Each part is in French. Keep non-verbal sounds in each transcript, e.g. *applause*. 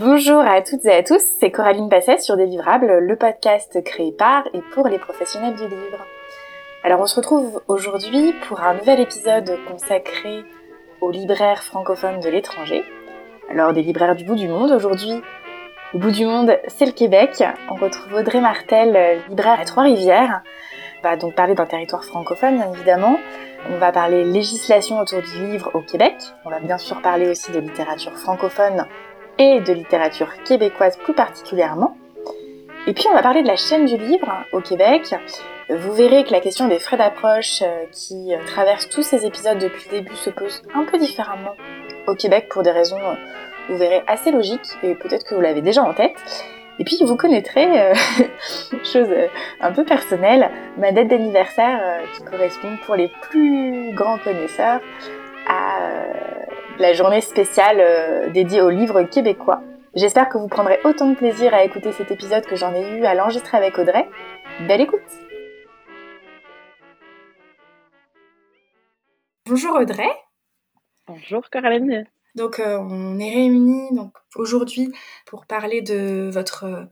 Bonjour à toutes et à tous, c'est Coraline Passet sur Délivrable, le podcast créé par et pour les professionnels du livre. Alors on se retrouve aujourd'hui pour un nouvel épisode consacré aux libraires francophones de l'étranger. Alors des libraires du bout du monde, aujourd'hui le bout du monde c'est le Québec. On retrouve Audrey Martel, libraire à Trois-Rivières. On va donc parler d'un territoire francophone bien évidemment. On va parler législation autour du livre au Québec. On va bien sûr parler aussi de littérature francophone et de littérature québécoise plus particulièrement. Et puis on va parler de la chaîne du livre au Québec. Vous verrez que la question des frais d'approche euh, qui traverse tous ces épisodes depuis le début se pose un peu différemment au Québec pour des raisons, euh, vous verrez, assez logiques et peut-être que vous l'avez déjà en tête. Et puis vous connaîtrez, euh, *laughs* chose un peu personnelle, ma date d'anniversaire qui correspond pour les plus grands connaisseurs à la journée spéciale euh, dédiée aux livres québécois. J'espère que vous prendrez autant de plaisir à écouter cet épisode que j'en ai eu à l'enregistrer avec Audrey. Belle écoute Bonjour Audrey. Bonjour Caroline. Donc euh, on est réunis donc aujourd'hui pour parler de votre euh,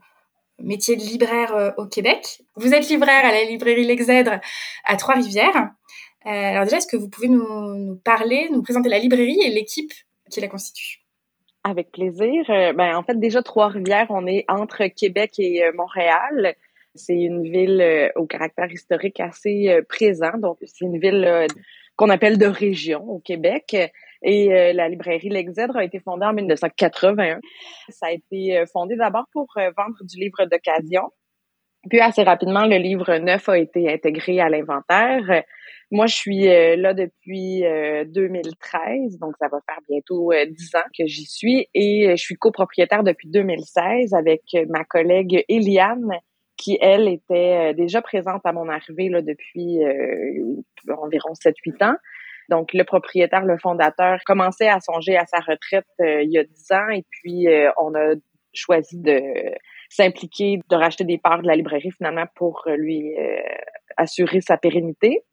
métier de libraire au Québec. Vous êtes libraire à la librairie L'Exèdre à Trois-Rivières. Euh, alors déjà, est-ce que vous pouvez nous, parler, nous présenter la librairie et l'équipe qui la constitue? Avec plaisir. Euh, ben, en fait, déjà, Trois-Rivières, on est entre Québec et euh, Montréal. C'est une ville au caractère historique assez présent. Donc, c'est une ville qu'on appelle de région au Québec. Et la librairie L'Exèdre a été fondée en 1981. Ça a été fondé d'abord pour vendre du livre d'occasion. Puis assez rapidement, le livre neuf a été intégré à l'inventaire. Moi, je suis euh, là depuis 2013, euh, donc ça va faire bientôt euh, dix ans que j'y suis, et je suis copropriétaire depuis 2016 avec ma collègue Eliane, qui, elle, était déjà présente à mon arrivée là, depuis environ 7-8 ans. Donc, le propriétaire, le fondateur, commençait à songer à sa retraite il y a dix ans, et puis on a choisi de s'impliquer, de racheter des parts de la librairie finalement pour lui assurer sa pérennité.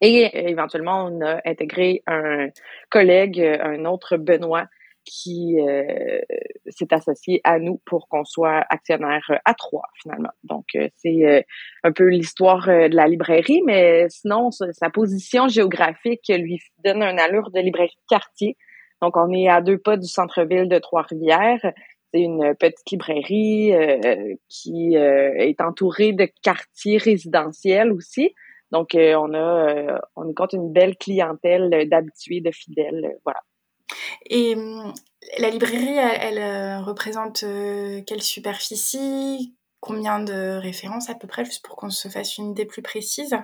Et euh, éventuellement, on a intégré un collègue, un autre Benoît, qui euh, s'est associé à nous pour qu'on soit actionnaire à trois finalement. Donc euh, c'est un peu l'histoire de la librairie, mais sinon sa position géographique lui donne un allure de librairie de quartier. Donc on est à deux pas du centre-ville de Trois-Rivières. C'est une petite librairie qui est entourée de quartiers résidentiels aussi. Donc, euh, on a, euh, on compte une belle clientèle d'habitués, de fidèles, euh, voilà. Et hum, la librairie, elle, représente quelle superficie? Combien de références à peu près, juste pour qu'on se fasse une idée plus précise?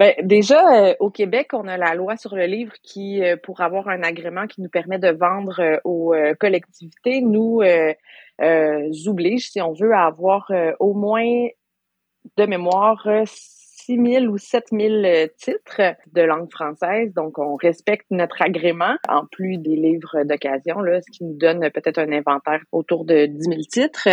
Ben, déjà, au Québec, on a la loi sur le livre qui, pour avoir un agrément qui nous permet de vendre aux collectivités, nous oblige, si on veut, à avoir au moins de mémoire 6 000 ou 7 000 euh, titres de langue française. Donc, on respecte notre agrément, en plus des livres d'occasion, là, ce qui nous donne peut-être un inventaire autour de 10 000 titres.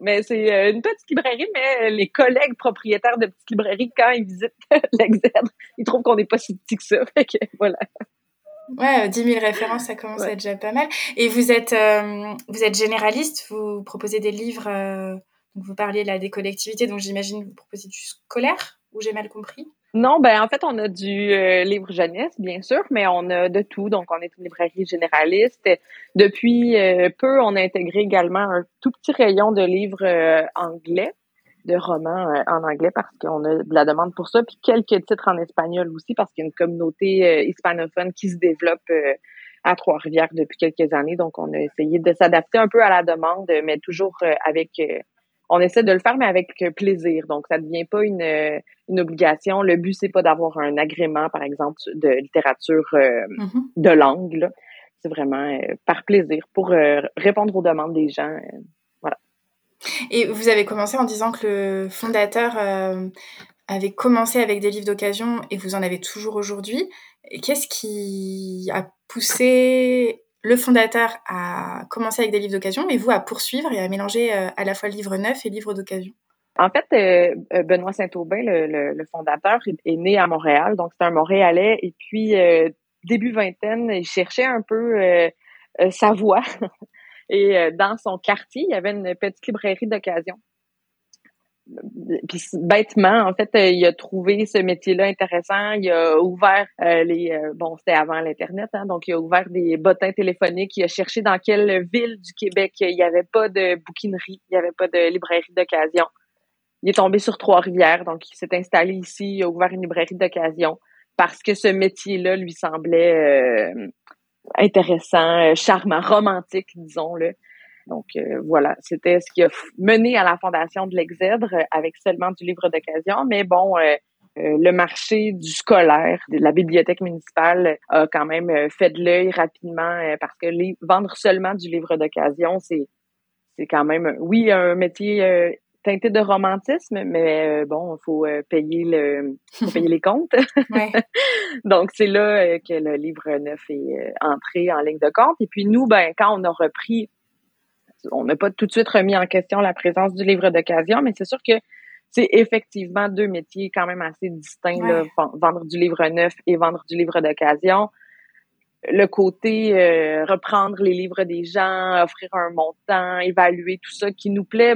Mais c'est euh, une petite librairie, mais les collègues propriétaires de petites librairies, quand ils visitent *laughs* l'Exèdre, ils trouvent qu'on n'est pas si petit que ça. Fait que, voilà. Ouais, 10 000 références, ça commence à être déjà pas mal. Et vous êtes, euh, vous êtes généraliste, vous proposez des livres, vous parliez là des collectivités, donc j'imagine vous proposez du scolaire ou j'ai mal compris? Non, ben en fait, on a du euh, livre jeunesse, bien sûr, mais on a de tout. Donc, on est une librairie généraliste. Depuis euh, peu, on a intégré également un tout petit rayon de livres euh, anglais, de romans en anglais, parce qu'on a de la demande pour ça, puis quelques titres en espagnol aussi, parce qu'il y a une communauté hispanophone qui se développe à Trois-Rivières depuis quelques années. Donc, on a essayé de s'adapter un peu à la demande, mais toujours avec on essaie de le faire, mais avec plaisir. Donc, ça ne devient pas une, une obligation. Le but, c'est pas d'avoir un agrément, par exemple, de littérature euh, mm-hmm. de langue. C'est vraiment euh, par plaisir pour euh, répondre aux demandes des gens. voilà. Et vous avez commencé en disant que le fondateur avait commencé avec des livres d'occasion et vous en avez toujours aujourd'hui. Qu'est-ce qui a poussé le fondateur à commencer avec des livres d'occasion, mais vous à poursuivre et à mélanger euh, à la fois livres neufs et livres d'occasion en fait, euh, euh, Benoît Saint-Aubin, le, fondateur, est, né à Montréal, donc c'est un Montréalais. Et puis, début vingtaine, il cherchait un peu sa voix. *laughs* Et dans son quartier, il y avait une petite librairie d'occasion puis bêtement, en fait, euh, il a trouvé ce métier-là intéressant. Il a ouvert euh, les euh, bon, c'était avant l'internet, hein, donc il a ouvert des bottins téléphoniques. Il a cherché dans quelle ville du Québec il n'y avait pas de bouquinerie, il n'y avait pas de librairie d'occasion. Il est tombé sur Trois-Rivières, donc il s'est installé ici. Il a ouvert une librairie d'occasion parce que ce métier-là lui semblait intéressant, charmant, romantique, disons-le. Donc euh, voilà, c'était ce qui a mené à la fondation de l'Exèdre avec seulement du livre d'occasion. Mais bon, euh, euh, le marché du scolaire, de la bibliothèque municipale a quand même fait de l'œil rapidement parce que les, vendre seulement du livre d'occasion, c'est c'est quand même oui un métier teinté de romantisme, mais bon, il faut payer le faut *laughs* payer les comptes. *laughs* Donc c'est là que le livre neuf est entré en ligne de compte. Et puis nous, ben quand on a repris on n'a pas tout de suite remis en question la présence du livre d'occasion, mais c'est sûr que c'est effectivement deux métiers quand même assez distincts, vendre du livre neuf et vendre du livre d'occasion. Le côté euh, reprendre les livres des gens, offrir un montant, évaluer tout ça qui nous plaît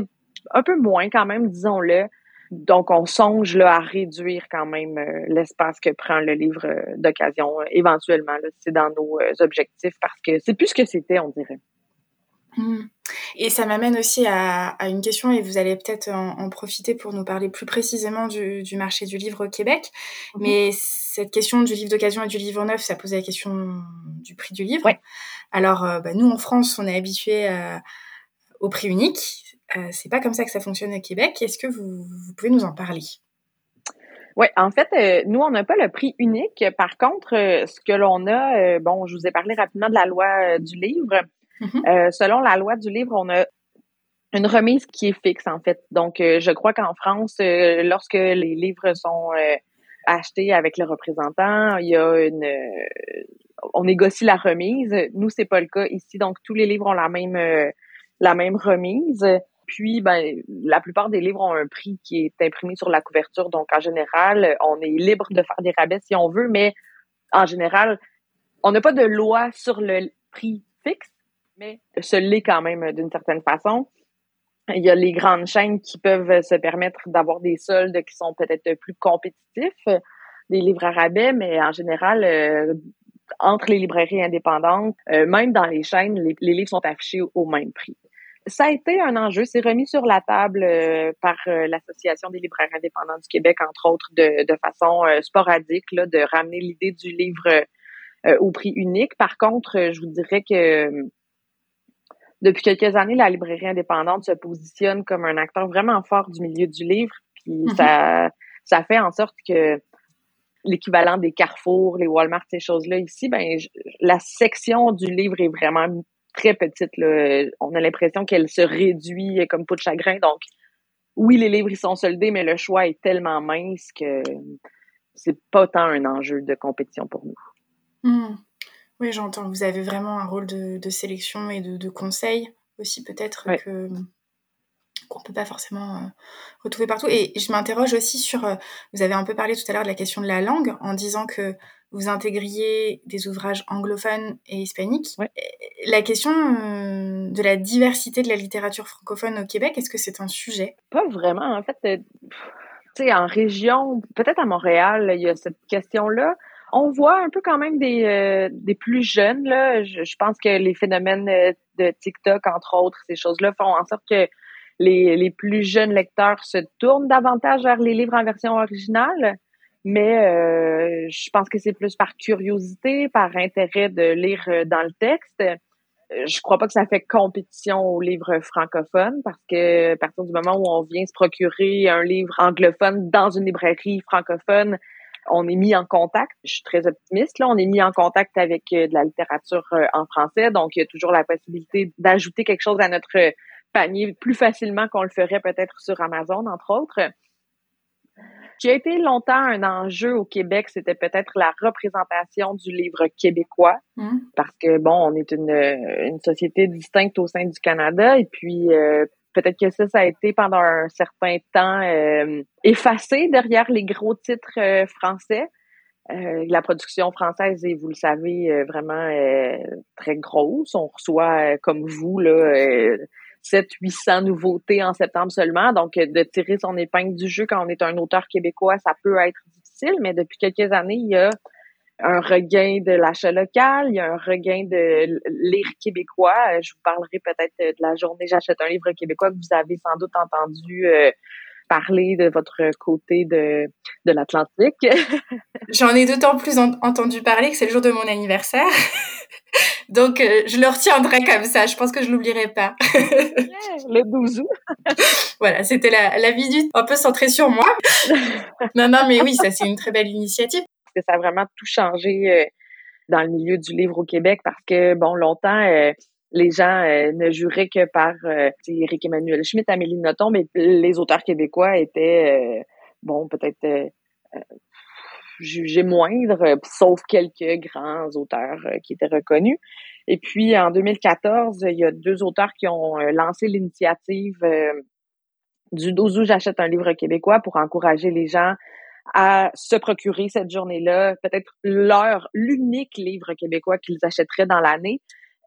un peu moins quand même, disons-le. Donc, on songe là, à réduire quand même euh, l'espace que prend le livre d'occasion éventuellement. C'est dans nos euh, objectifs parce que c'est plus ce que c'était, on dirait. Mmh. Et ça m'amène aussi à, une question, et vous allez peut-être en, profiter pour nous parler plus précisément du, marché du livre au Québec. Mmh. Mais cette question du livre d'occasion et du livre neuf, ça posait la question du prix du livre. Alors, euh, bah, nous, en France, on est habitué au prix unique. Euh, c'est pas comme ça que ça fonctionne au Québec. Est-ce que vous, pouvez nous en parler? Oui, en fait, euh, nous, on n'a pas le prix unique. Par contre, ce que l'on a, bon, je vous ai parlé rapidement de la loi du livre. Mm-hmm. Euh, selon la loi du livre, on a une remise qui est fixe, en fait. Donc, euh, je crois qu'en France, euh, lorsque les livres sont achetés avec le représentant, il y a une... on négocie la remise. Nous, c'est pas le cas ici. Donc, tous les livres ont la même, la même remise. Puis, ben, la plupart des livres ont un prix qui est imprimé sur la couverture. Donc, en général, on est libre de faire des rabais si on veut, mais en général, on n'a pas de loi sur le prix fixe mais ce l'est quand même d'une certaine façon. Il y a les grandes chaînes qui peuvent se permettre d'avoir des soldes qui sont peut-être plus compétitifs, des livres à rabais, mais en général, euh, entre les librairies indépendantes, euh, même dans les chaînes, les, livres sont affichés au, même prix. Ça a été un enjeu, c'est remis sur la table euh, par l'Association des libraires indépendants du Québec, entre autres, de, de façon sporadique, là, de ramener l'idée du livre au prix unique. Par contre, je vous dirais que depuis quelques années, la librairie indépendante se positionne comme un acteur vraiment fort du milieu du livre. Puis mm-hmm. ça, ça fait en sorte que l'équivalent des Carrefour, les Walmart, ces choses-là ici, ben la section du livre est vraiment très petite. Là. On a l'impression qu'elle se réduit comme peau de chagrin. Donc, oui, les livres ils sont soldés, mais le choix est tellement mince que c'est pas tant un enjeu de compétition pour nous. Mm. Oui, j'entends. Vous avez vraiment un rôle de, sélection et de, conseil aussi, peut-être que qu'on peut pas forcément euh, retrouver partout. Et je m'interroge aussi sur, euh, vous avez un peu parlé tout à l'heure de la question de la langue, en disant que vous intégriez des ouvrages anglophones et hispaniques. La question euh, de la diversité de la littérature francophone au Québec, est-ce que c'est un sujet? Pas vraiment. En fait, tu sais, en région, peut-être à Montréal, il y a cette question-là on voit un peu quand même des, euh, des plus jeunes. Là. Je, pense que les phénomènes euh, de TikTok, entre autres, ces choses-là, font en sorte que les, les plus jeunes lecteurs se tournent davantage vers les livres en version originale. Mais euh, je pense que c'est plus par curiosité, par intérêt de lire dans le texte. Je crois pas que ça fait compétition aux livres francophones parce que à partir du moment où on vient se procurer un livre anglophone dans une librairie francophone, on est mis en contact. Je suis très optimiste. Là, on est mis en contact avec euh, de la littérature euh, en français, donc il y a toujours la possibilité d'ajouter quelque chose à notre panier plus facilement qu'on le ferait peut-être sur Amazon, entre autres. Qui a été longtemps un enjeu au Québec, c'était peut-être la représentation du livre québécois, mmh. parce que bon, on est une, une société distincte au sein du Canada, et puis euh, peut-être que ça, ça a été pendant un certain temps euh, effacé derrière les gros titres euh, français. la production française est, vous le savez, vraiment très grosse. On reçoit, comme vous, là, 700-800 nouveautés en septembre seulement. Donc, de tirer son épingle du jeu quand on est un auteur québécois, ça peut être difficile, mais depuis quelques années, il y a un regain de l'achat local, il y a un regain de lire québécois. Euh, je vous parlerai peut-être de la journée J'achète un livre québécois que vous avez sans doute entendu euh, parler de votre côté de, de l'Atlantique. *laughs* J'en ai d'autant plus entendu parler que c'est le jour de mon anniversaire. *laughs* Donc, euh, je le retiendrai comme ça. Je pense que je l'oublierai pas. le 12 août. *laughs* voilà, c'était la, la visite un peu centrée sur moi. non, non, mais oui, ça, c'est une très belle initiative que ça a vraiment tout changé euh, dans le milieu du livre au Québec parce que, bon, longtemps, euh, les gens euh, ne juraient que par Éric Emmanuel Schmitt, Amélie Nothomb, mais les auteurs québécois étaient, bon, peut-être jugés moindres, sauf quelques grands auteurs qui étaient reconnus. Et puis, en 2014, il y a deux auteurs qui ont lancé l'initiative du 12 août, j'achète un livre québécois pour encourager les gens à se procurer cette journée-là, peut-être leur, l'unique livre québécois qu'ils achèteraient dans l'année.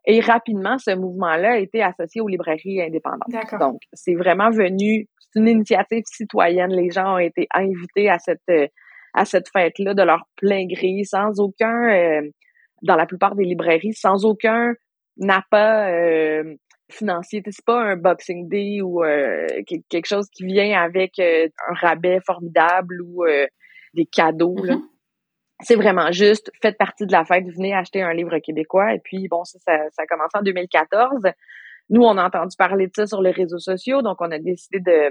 Et rapidement, ce mouvement-là a été associé aux librairies indépendantes. Donc, c'est vraiment venu, c'est une initiative citoyenne. Les gens ont été invités à cette à cette fête-là de leur plein gré, sans aucun, euh, dans la plupart des librairies, sans aucun appât euh, financier. C'est pas un Boxing Day ou euh, quelque chose qui vient avec euh, un rabais formidable ou euh, des cadeaux. Mm-hmm. C'est vraiment juste, faites partie de la fête, venez acheter un livre québécois. Et puis, bon, ça, ça, ça a commencé en 2014. Nous, on a entendu parler de ça sur les réseaux sociaux, donc on a décidé de,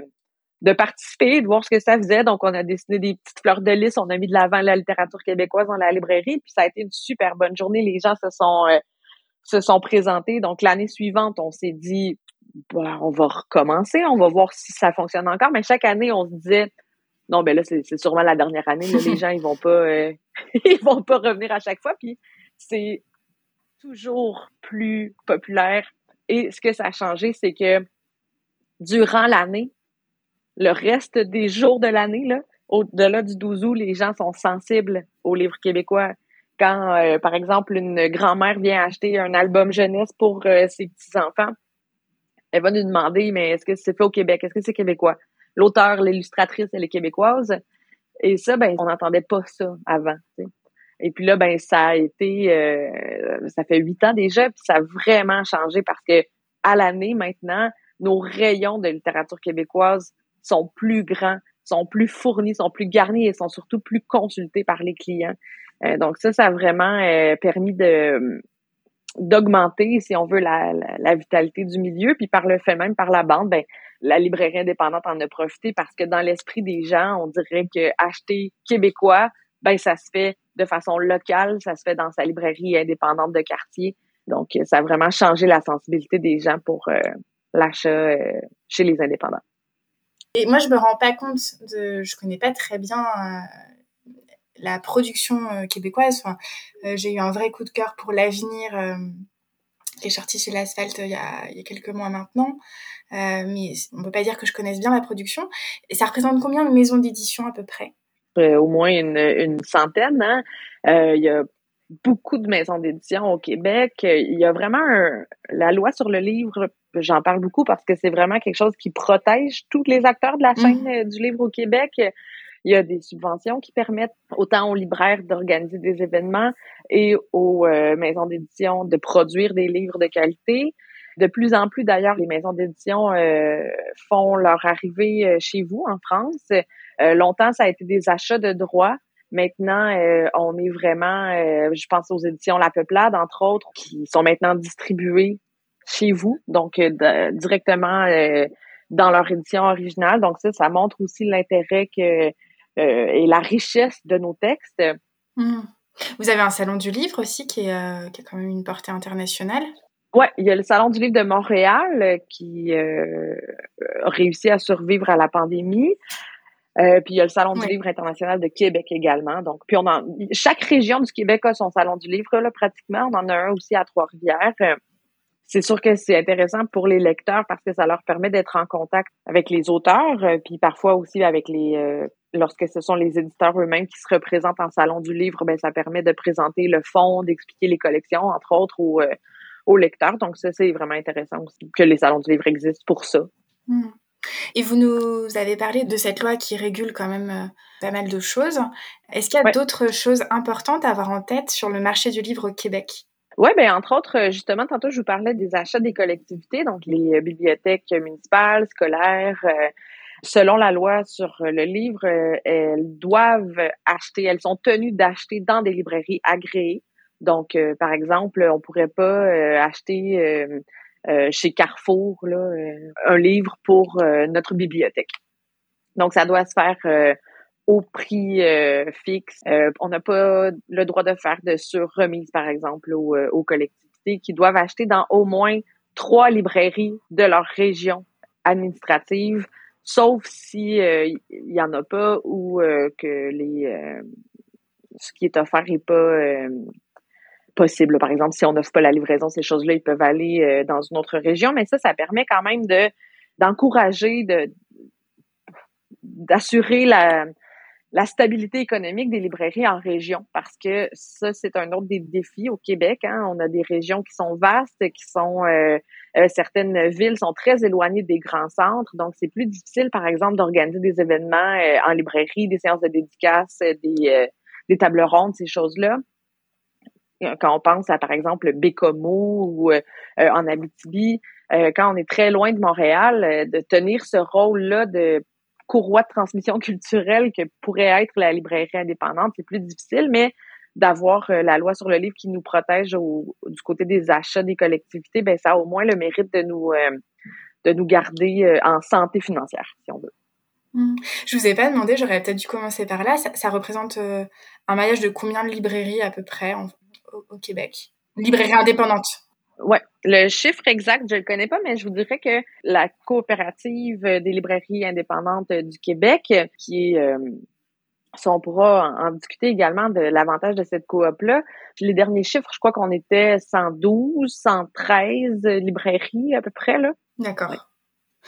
de participer, de voir ce que ça faisait. Donc, on a dessiné des petites fleurs de lys, on a mis de l'avant la littérature québécoise dans la librairie, puis ça a été une super bonne journée. Les gens se sont se sont présentés. Donc, l'année suivante, on s'est dit, bah, on va recommencer, on va voir si ça fonctionne encore. Mais chaque année, on se disait, non, ben là, c'est sûrement la dernière année. les *laughs* gens, ils vont pas, euh, *laughs* ils vont pas revenir à chaque fois. Puis, c'est toujours plus populaire. Et ce que ça a changé, c'est que durant l'année, le reste des jours de l'année, là, au-delà du 12 août, les gens sont sensibles aux livres québécois quand, euh, par exemple, une grand-mère vient acheter un album jeunesse pour euh, ses petits-enfants, elle va nous demander, mais est-ce que c'est fait au Québec? Est-ce que c'est québécois? L'auteur, l'illustratrice, elle est québécoise. Et ça, ben, on n'entendait pas ça avant. Et puis là, ben, ça a été, euh, ça fait huit ans déjà, puis ça a vraiment changé parce que à l'année maintenant, nos rayons de littérature québécoise sont plus grands, sont plus fournis, sont plus garnis et sont surtout plus consultés par les clients. Euh, donc ça, ça a vraiment euh, permis de d'augmenter, si on veut, la, la, vitalité du milieu. Puis par le fait même, par la bande, ben, la librairie indépendante en a profité parce que dans l'esprit des gens, on dirait que acheter québécois, ben ça se fait de façon locale, ça se fait dans sa librairie indépendante de quartier. Donc, ça a vraiment changé la sensibilité des gens pour euh, l'achat chez les indépendants. Et moi, je me rends pas compte de, je connais pas très bien la production euh, québécoise. Enfin, euh, j'ai eu un vrai coup de cœur pour l'avenir euh, qui est sorti chez l'Asphalte il, y a, il y a quelques mois maintenant. mais on peut pas dire que je connaisse bien la production. Et ça représente combien de maisons d'édition à peu près? Au moins une, une centaine. Hein? il y a beaucoup de maisons d'édition au Québec. Il y a vraiment la loi sur le livre. J'en parle beaucoup parce que c'est vraiment quelque chose qui protège tous les acteurs de la mmh. chaîne du livre au Québec. Il y a des subventions qui permettent autant aux libraires d'organiser des événements et aux euh, maisons d'édition de produire des livres de qualité. De plus en plus, d'ailleurs, les maisons d'édition euh, font leur arrivée euh, chez vous en France. longtemps, ça a été des achats de droits. Maintenant, on est vraiment, je pense aux éditions La Peuplade, entre autres, qui sont maintenant distribuées chez vous, donc directement dans leur édition originale. Donc ça, ça montre aussi l'intérêt que euh, et la richesse de nos textes. Hmm. Vous avez un salon du livre aussi qui, est, euh, qui a quand même une portée internationale. Ouais, il y a le salon du livre de Montréal euh, qui a réussi à survivre à la pandémie. puis il y a le salon du livre international de Québec également. Donc, puis on en, chaque région du Québec a son salon du livre là pratiquement. On en a un aussi à Trois-Rivières c'est sûr que c'est intéressant pour les lecteurs parce que ça leur permet d'être en contact avec les auteurs, puis parfois aussi avec les lorsque ce sont les éditeurs eux-mêmes qui se représentent en salon du livre, ben ça permet de présenter le fond, d'expliquer les collections, entre autres, aux, euh, aux lecteurs. Donc ça, c'est vraiment intéressant aussi que les salons du livre existent pour ça. Hmm. Et vous nous avez parlé de cette loi qui régule quand même euh, pas mal de choses. Est-ce qu'il y a d'autres choses importantes à avoir en tête sur le marché du livre au Québec? Oui, ben entre autres, euh, justement, tantôt je vous parlais des achats des collectivités, donc les bibliothèques municipales, scolaires, selon la loi sur le livre, euh, elles doivent acheter, elles sont tenues d'acheter dans des librairies agréées. Donc, euh, par exemple, on pourrait pas euh, acheter chez Carrefour là, un livre pour notre bibliothèque. Donc, ça doit se faire au prix fixe. on n'a pas le droit de faire de surremise, par exemple, aux, aux collectivités qui doivent acheter dans au moins trois librairies de leur région administrative sauf si il euh, y en a pas ou euh, que les euh, ce qui est offert est pas possible. Par exemple, si on n'offre pas la livraison, ces choses-là, ils peuvent aller dans une autre région, mais ça, ça permet quand même de d'encourager, de d'assurer la la stabilité économique des librairies en région, parce que ça, c'est un autre des défis au Québec. Hein. On a des régions qui sont vastes, qui sont euh, euh, certaines villes sont très éloignées des grands centres, donc c'est plus difficile, par exemple, d'organiser des événements euh, en librairie, des séances de dédicaces, des, des tables rondes, ces choses-là. Quand on pense à, par exemple, Bécomo ou en Abitibi, quand on est très loin de Montréal, de tenir ce rôle-là de courroie de transmission *laughs* culturelle que pourrait être la librairie indépendante, c'est plus difficile, mais d'avoir euh, la loi sur le livre qui nous protège du côté des achats des collectivités, ben ça a au moins le mérite de nous euh, de nous garder euh, en santé financière, si on veut. Mmh. Je vous ai pas demandé, j'aurais peut-être dû commencer par là. Ça, représente un maillage de combien de librairies à peu près au, au Québec? Librairies indépendantes Ouais, le chiffre exact, je le connais pas, mais je vous dirais que la coopérative des librairies indépendantes du Québec, qui est euh, on pourra en, discuter également de l'avantage de cette coop-là. Les derniers chiffres, je crois qu'on était 112, 113 librairies à peu près, là. D'accord.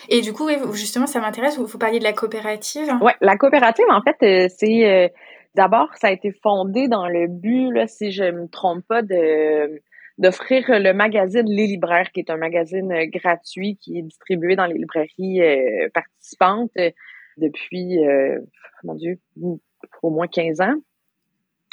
Et du coup, justement, ça m'intéresse, vous, vous parliez de la coopérative. Oui, la coopérative, en fait, euh, c'est... Euh, d'abord, ça a été fondé dans le but, là, si je me trompe pas, de d'offrir le magazine Les Libraires, qui est un magazine euh, gratuit qui est distribué dans les librairies euh, participantes euh, depuis, mon Dieu, au moins 15 ans.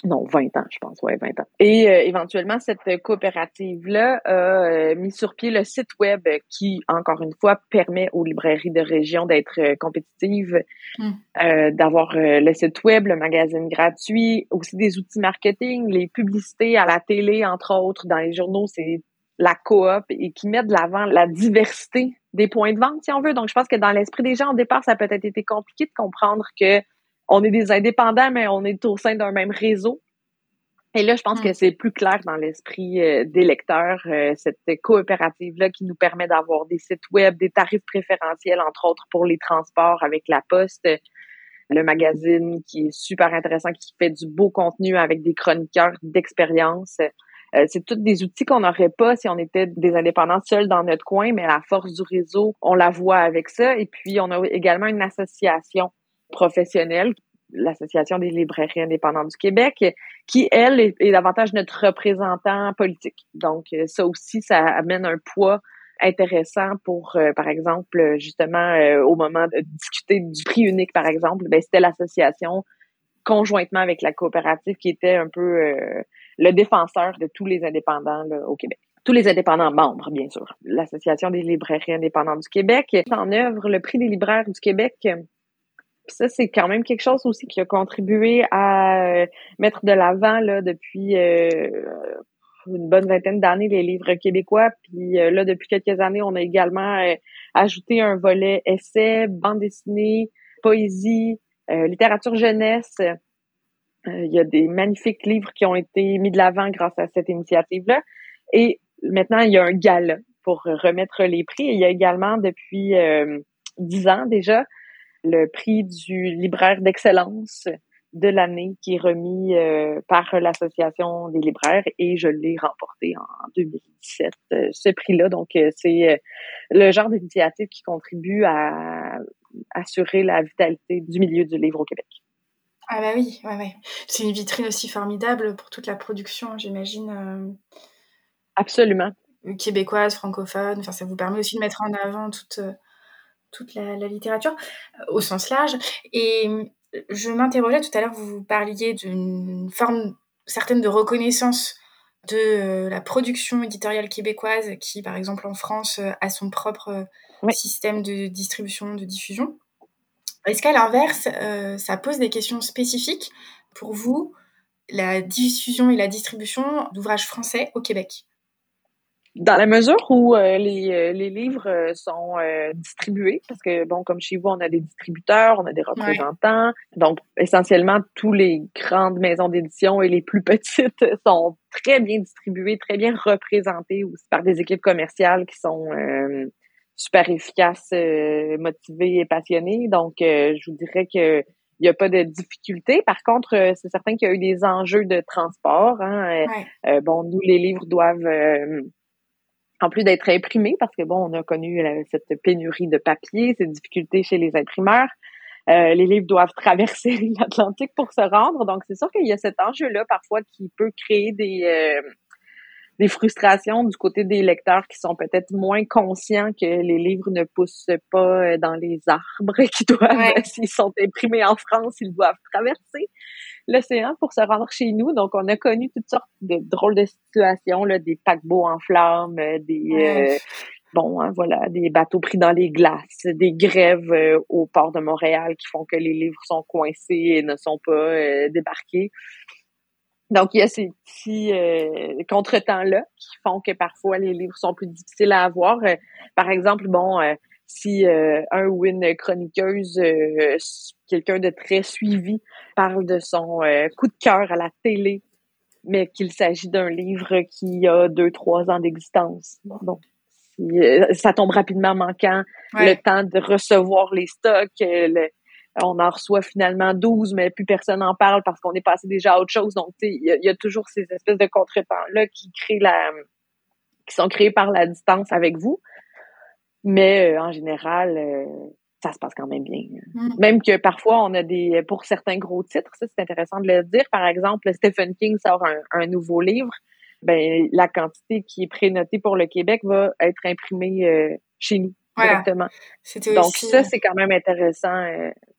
Non, 20 ans, je pense, ouais, 20 ans. Et éventuellement, cette coopérative-là a mis sur pied le site web qui, encore une fois, permet aux librairies de région d'être compétitives, hmm. d'avoir le site web, le magazine gratuit, aussi des outils marketing, les publicités à la télé, entre autres, dans les journaux, c'est la coop et qui met de l'avant la diversité des points de vente, si on veut. Donc, je pense que dans l'esprit des gens, au départ, ça a peut-être été compliqué de comprendre que on est des indépendants, mais on est au sein d'un même réseau. Et là, je pense que mm. c'est plus clair dans l'esprit euh, des lecteurs, euh, cette coopérative-là qui nous permet d'avoir des sites web, des tarifs préférentiels, entre autres pour les transports avec la poste, le magazine qui est super intéressant, qui fait du beau contenu avec des chroniqueurs d'expérience. Euh, c'est tous des outils qu'on n'aurait pas si on était des indépendants seuls dans notre coin, mais à la force du réseau, on la voit avec ça. Et puis, on a également une association professionnelle, l'Association des librairies indépendantes du Québec, qui, elle, est, davantage notre représentant politique. Donc, euh, ça aussi, ça amène un poids intéressant pour, euh, par exemple, justement, euh, au moment de discuter du prix unique, par exemple, ben, c'était l'association conjointement avec la coopérative qui était un peu le défenseur de tous les indépendants au Québec tous les indépendants membres, bien sûr. L'Association des librairies indépendantes du Québec en œuvre le prix des libraires du Québec ça, c'est quand même quelque chose aussi qui a contribué à euh, mettre de l'avant là depuis euh, une bonne vingtaine d'années les livres québécois. Puis euh, là, depuis quelques années, on a également ajouté un volet essai, bande dessinée, poésie, littérature jeunesse. Il y a des magnifiques livres qui ont été mis de l'avant grâce à cette initiative-là. Et maintenant, il y a un gala pour remettre les prix. Et il y a également depuis dix ans déjà le prix du libraire d'excellence de l'année qui est remis euh, par l'Association des libraires et je l'ai remporté en 2017, euh, ce prix-là. Donc, euh, c'est le genre d'initiative qui contribue à assurer la vitalité du milieu du livre au Québec. Ah bah oui, ouais, ouais. C'est une vitrine aussi formidable pour toute la production, j'imagine. Absolument. Québécoise, francophone. Enfin, ça vous permet aussi de mettre en avant toute, toute la, littérature au sens large. Et je m'interrogeais tout à l'heure, vous parliez d'une forme certaine de reconnaissance de la production éditoriale québécoise qui, par exemple, en France, a son propre système de distribution, de diffusion. Est-ce qu'à l'inverse, euh, ça pose des questions spécifiques pour vous, la diffusion et la distribution d'ouvrages français au Québec? Dans la mesure où euh, les, euh, les, livres sont distribués, parce que, bon, comme chez vous, on a des distributeurs, on a des représentants, donc essentiellement, tous les grandes maisons d'édition et les plus *laughs* petites sont très bien distribuées, très bien représentées aussi par des équipes commerciales qui sont super efficace, euh, motivé et passionné. Donc, euh, je vous dirais que il n'y a pas de difficulté. Par contre, euh, c'est certain qu'il y a eu des enjeux de transport. Hein. bon, nous, les livres doivent, en plus d'être imprimés, parce que bon, on a connu cette pénurie de papier, ces difficultés chez les imprimeurs. les livres doivent *laughs* traverser l'Atlantique pour se rendre. Donc, c'est sûr qu'il y a cet enjeu-là parfois qui peut créer des des frustrations du côté des lecteurs qui sont peut-être moins conscients que les livres ne poussent pas euh, dans les arbres, *laughs* qui doivent, *laughs* s'ils sont imprimés en France, ils doivent traverser l'océan pour se rendre chez nous. Donc, on a connu toutes sortes de drôles de situations, là, des paquebots en flammes, euh, des euh, bon, hein, voilà, des bateaux pris dans les glaces, des grèves au port de Montréal qui font que les livres sont coincés et ne sont pas débarqués. Donc, il y a ces petits euh, contretemps-là qui font que parfois les livres sont plus difficiles à avoir. Euh, par exemple, bon, euh, si un ou une chroniqueuse, quelqu'un de très suivi, parle de son coup de cœur à la télé, mais qu'il s'agit d'un livre qui a deux, trois ans d'existence. Bon, ça tombe rapidement manquant, le temps de recevoir les stocks, le, on en reçoit finalement 12, mais plus personne n'en parle parce qu'on est passé déjà à autre chose. Donc, il y, a toujours ces espèces de contretemps-là qui créent la, qui sont créés par la distance avec vous. Mais euh, en général, euh, ça se passe quand même bien. Mm. Même que parfois, on a des, pour certains gros titres, ça c'est intéressant de le dire. Par exemple, Stephen King sort un, nouveau livre. Ben, la quantité qui est prénotée pour le Québec va être imprimée euh, chez nous directement. Donc ça, c'est quand même intéressant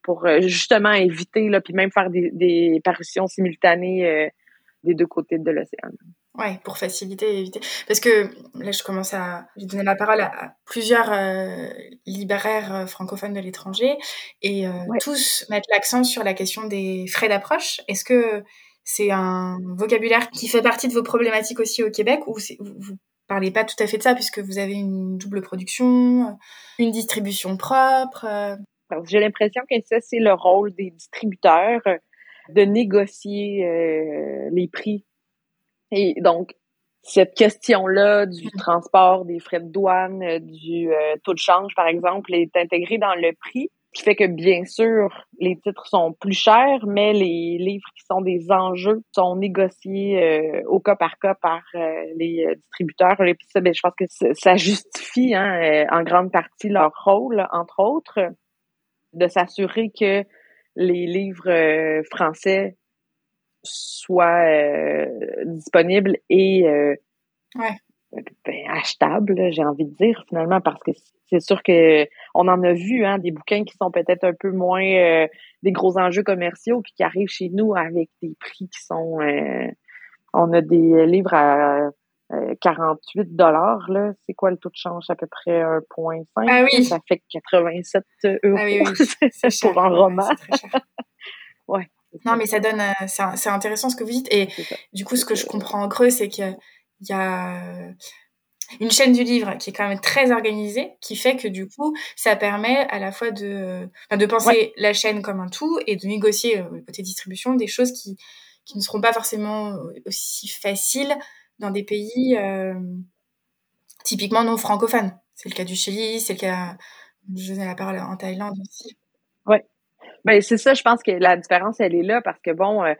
pour euh, justement éviter, là, puis même faire des, des parutions simultanées des deux côtés de l'océan. Ouais, pour faciliter et éviter. Parce que là, je commence à. J'ai donné la parole à, plusieurs euh, libraires francophones de l'étranger et tous mettent l'accent sur la question des frais d'approche. Est-ce que c'est un vocabulaire qui fait partie de vos problématiques aussi au Québec ou vous, parlez pas tout à fait de ça puisque vous avez une double production, une distribution propre j'ai l'impression que ça, c'est le rôle des distributeurs euh, de négocier euh, les prix. Et donc, cette question-là du mm. transport, des frais de douane, euh, du taux de change, par exemple, est intégrée dans le prix, qui fait que, bien sûr, les titres sont plus chers, mais les livres qui sont des enjeux sont négociés au cas par cas par les distributeurs. Et puis ça, ben, je pense que ça justifie hein, en grande partie leur rôle, entre autres de s'assurer que les livres euh, français soient euh, disponibles et euh, ben, achetables, j'ai envie de dire finalement, parce que c'est sûr que on en a vu hein, des bouquins qui sont peut-être un peu moins des gros enjeux commerciaux puis qui arrivent chez nous avec des prix qui sont on a des livres à 48 dollars là, c'est quoi le taux de change? À peu près 1.5 ah oui. ça fait 87 euros ah oui, oui. *laughs* pour un roman. *laughs* ouais. Non mais ça donne euh, c'est intéressant ce que vous dites et du coup ce que je comprends en creux c'est qu'il y a une chaîne du livre qui est quand même très organisée, qui fait que du coup, ça permet à la fois de, de penser la chaîne comme un tout et de négocier euh, côté distribution des choses qui, qui ne seront pas forcément aussi faciles dans des pays euh, typiquement non francophones. C'est le cas du Chili, c'est le cas, je donne la parole en Thaïlande aussi. Ben, c'est ça, je pense que la différence, elle est là parce que bon, euh,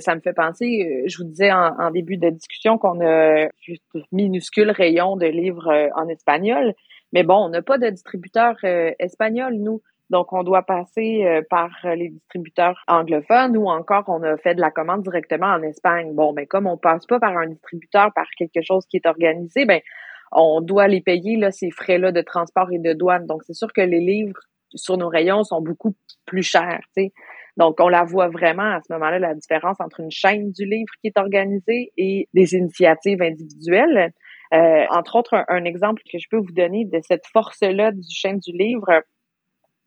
ça me fait penser, euh, je vous disais en, début de discussion qu'on a juste minuscule rayon de livres en espagnol, mais bon, on n'a pas de distributeur espagnol, nous. Donc, on doit passer euh, par les distributeurs anglophones ou encore on a fait de la commande directement en Espagne. Bon, mais comme on passe pas par un distributeur, par quelque chose qui est organisé, ben on doit les payer là ces frais-là de transport et de douane. Donc, c'est sûr que les livres sur nos rayons sont beaucoup plus chers. Donc, on la voit vraiment à ce moment-là, la différence entre une chaîne du livre qui est organisée et des initiatives individuelles. Euh, entre autres, un, exemple que je peux vous donner de cette force-là du chaîne du livre,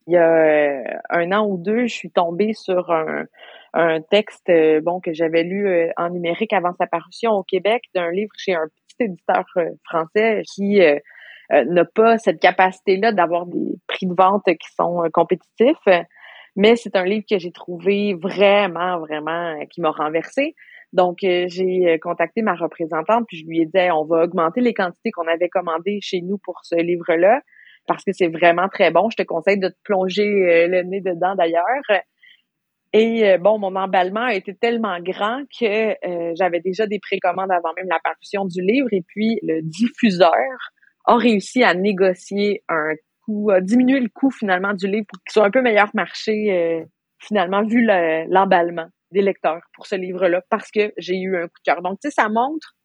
il y a euh, un an ou deux, je suis tombée sur un, un texte euh, bon que j'avais lu en numérique avant sa parution au Québec d'un livre chez un petit éditeur français qui n'a pas cette capacité-là d'avoir des prix de vente qui sont compétitifs. Mais c'est un livre que j'ai trouvé vraiment, vraiment, euh, qui m'a renversé. Donc, euh, j'ai euh, contacté ma représentante, puis je lui ai dit, on va augmenter les quantités qu'on avait commandées chez nous pour ce livre-là, parce que c'est vraiment très bon. Je te conseille de te plonger le nez dedans d'ailleurs. Et bon, mon emballement a été tellement grand que j'avais déjà des précommandes avant même la parution du livre. Et puis, le diffuseur a réussi à négocier un diminuer le coût finalement du livre pour qu'il soit un peu meilleur marché euh, finalement vu l'emballement des lecteurs pour ce livre-là parce que j'ai eu un coup de cœur. Donc tu sais ça montre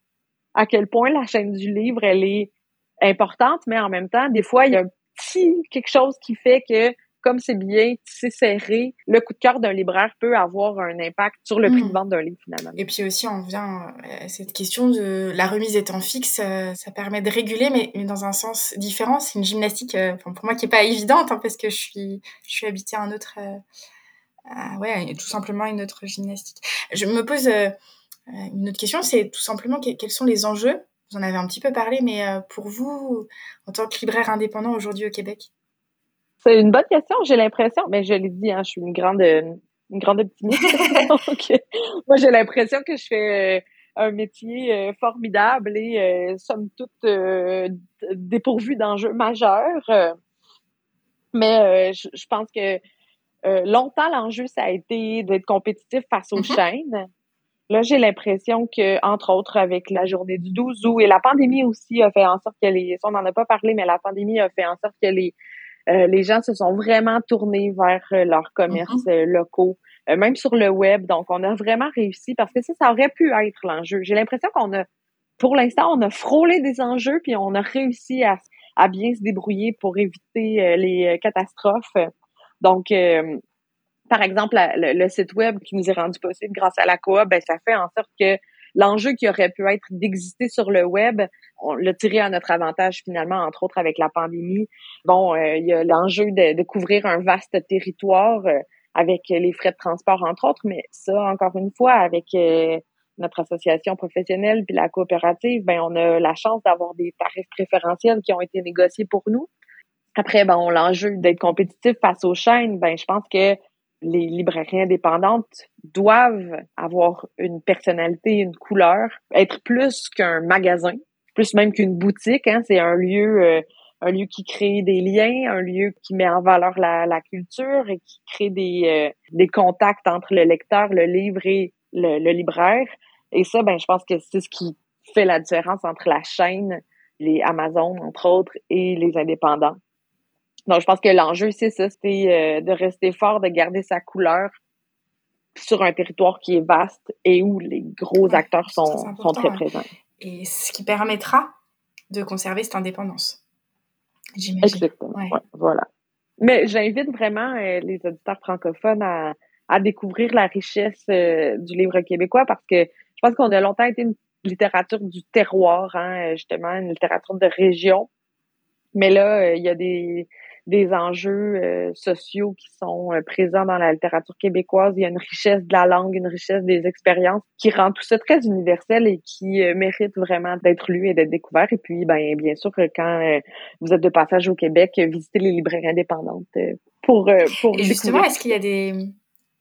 à quel point la chaîne du livre elle est importante mais en même temps des fois il y a un petit quelque chose qui fait que comme c'est bien c'est serré, le coup de cœur d'un libraire peut avoir un impact sur le prix de mm. vente d'un livre finalement. Et puis aussi, on vient à cette question de la remise étant fixe, euh, ça permet de réguler, mais, dans un sens différent. C'est une gymnastique, euh, pour moi, qui est pas évidente, hein, parce que je suis, je suis habitée à un autre, euh, ouais, tout simplement une autre gymnastique. Je me pose une autre question, c'est tout simplement quels sont les enjeux? Vous en avez un petit peu parlé, mais pour vous, en tant que libraire indépendant aujourd'hui au Québec? C'est une bonne question. J'ai l'impression, mais je l'ai dit, hein, je suis une grande, une grande optimiste. *laughs* moi, j'ai l'impression que je fais euh, un métier euh, formidable et euh, somme toute dépourvu d'enjeux majeurs. mais je, pense que longtemps, l'enjeu, ça a été d'être compétitif face aux mm-hmm. chaînes. Là, j'ai l'impression que, entre autres, avec la journée du 12 août et la pandémie aussi a fait en sorte que les, on n'en a pas parlé, mais la pandémie a fait en sorte que les, euh, les gens se sont vraiment tournés vers euh, leurs commerces mm-hmm. euh, locaux, même sur le web. Donc, on a vraiment réussi parce que ça, ça aurait pu être l'enjeu. J'ai l'impression qu'on a, pour l'instant, on a frôlé des enjeux puis on a réussi à, à bien se débrouiller pour éviter les catastrophes. Donc, par exemple, le, site web qui nous est rendu possible grâce à la coop, ben, ça fait en sorte que l'enjeu qui aurait pu être d'exister sur le web, on l'a tiré à notre avantage finalement, entre autres avec la pandémie. Bon, euh, il y a l'enjeu de, couvrir un vaste territoire euh, avec les frais de transport, entre autres, mais ça, encore une fois, avec euh, notre association professionnelle puis la coopérative, ben on a la chance d'avoir des tarifs préférentiels qui ont été négociés pour nous. Après, ben l'enjeu d'être compétitif face aux chaînes, ben je pense que les librairies indépendantes doivent avoir une personnalité, une couleur, être plus qu'un magasin, plus même qu'une boutique. Hein, c'est un lieu, euh, un lieu qui crée des liens, un lieu qui met en valeur la, la culture et qui crée des, euh, des contacts entre le lecteur, le livre et le, le libraire. Et ça, ben, je pense que c'est ce qui fait la différence entre la chaîne, les Amazon entre autres, et les indépendants. Donc, je pense que l'enjeu, c'est ça, c'est euh, de rester fort, de garder sa couleur sur un territoire qui est vaste et où les gros acteurs sont, sont très présents. Et ce qui permettra de conserver cette indépendance, j'imagine. Exactement, voilà. Mais j'invite vraiment euh, les auditeurs francophones à, à découvrir la richesse euh, du livre québécois parce que je pense qu'on a longtemps été une littérature du terroir, hein, justement, une littérature de région. Mais là, il y a des, des enjeux euh, sociaux qui sont euh, présents dans la littérature québécoise. Il y a une richesse de la langue, une richesse des expériences qui rend tout ça très universel et qui euh, mérite vraiment d'être lu et d'être découvert. Et puis, ben, bien sûr, quand vous êtes de passage au Québec, visitez les librairies indépendantes pour pour. Et justement, est-ce qu'il y a des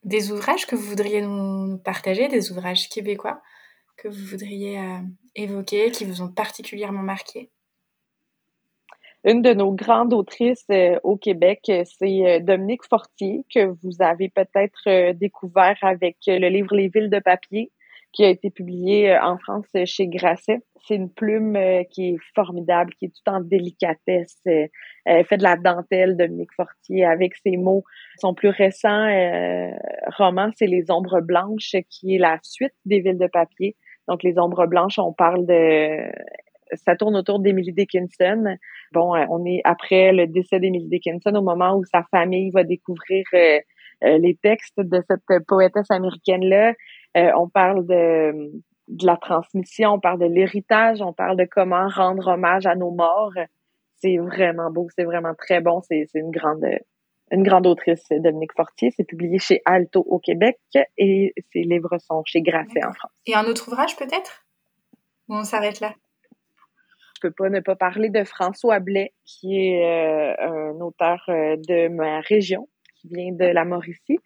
des ouvrages que vous voudriez nous partager, des ouvrages québécois que vous voudriez évoquer, qui vous ont particulièrement marqué? Une de nos grandes autrices euh, au Québec, euh, c'est euh, Dominique Fortier, que vous avez peut-être découvert avec le livre Les villes de papier, qui a été publié en France chez Grasset. C'est une plume qui est formidable, qui est tout en délicatesse. Elle fait de la dentelle, Dominique Fortier, avec ses mots. Son plus récent roman, c'est Les Ombres Blanches, qui est la suite des Villes de papier. Donc, Les Ombres Blanches, on parle de ça tourne autour d'Emily Dickinson. Bon, euh, on est après le décès d'Emily Dickinson, au moment où sa famille va découvrir euh, euh, les textes de cette poétesse américaine-là. on parle de, de la transmission, on parle de l'héritage, on parle de comment rendre hommage à nos morts. C'est vraiment beau, c'est vraiment très bon. C'est une grande une grande autrice, Dominique Fortier. C'est publié chez Alto au Québec et ses livres sont chez Grasset en France. Et un autre ouvrage peut-être? Ou on s'arrête là? Peux pas ne pas parler de François Blais, qui est euh, un auteur euh, de ma région, qui vient de la Mauricie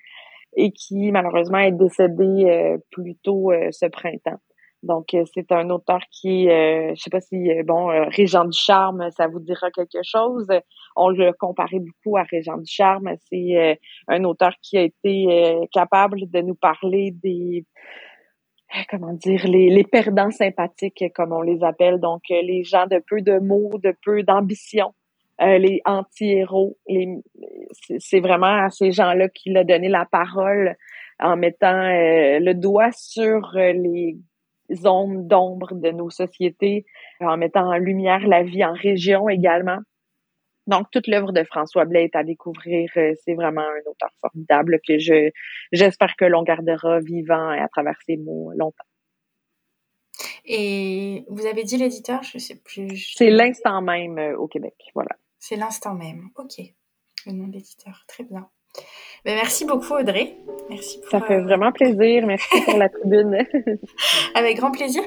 et qui malheureusement est décédé euh, plus tôt ce printemps. Donc c'est un auteur qui, je sais pas si bon Régent du Charme, ça vous dira quelque chose. On le comparait beaucoup à Régent du Charme. C'est un auteur qui a été capable de nous parler des comment dire, les, les perdants sympathiques, comme on les appelle, donc euh, les gens de peu de mots, de peu d'ambition, euh, les anti-héros. C'est vraiment à ces gens-là qu'il a donné la parole en mettant le doigt sur les zones d'ombre de nos sociétés, en mettant en lumière la vie en région également. Donc, toute l'œuvre de François Blais est à découvrir. Euh, c'est vraiment un auteur formidable que je j'espère que l'on gardera vivant à travers ses mots longtemps. Et vous avez dit l'éditeur, je sais plus. C'est l'instant même euh, au Québec, voilà. C'est l'instant même, ok. Le nom de l'éditeur, très bien. Ben, merci beaucoup Audrey. Merci Ça fait euh, vraiment plaisir. Merci pour la *laughs* tribune. Avec grand plaisir.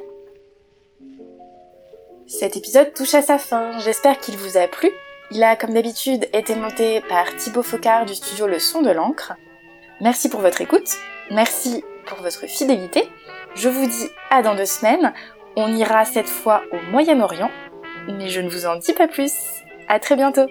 Cet épisode touche à sa fin. J'espère qu'il vous a plu il a, comme d'habitude, été monté par Thibaut Focard du studio Le Son de l'encre. Merci pour votre écoute, merci pour votre fidélité. Je vous dis à dans deux semaines. On ira cette fois au Moyen-Orient, mais je ne vous en dis pas plus. À très bientôt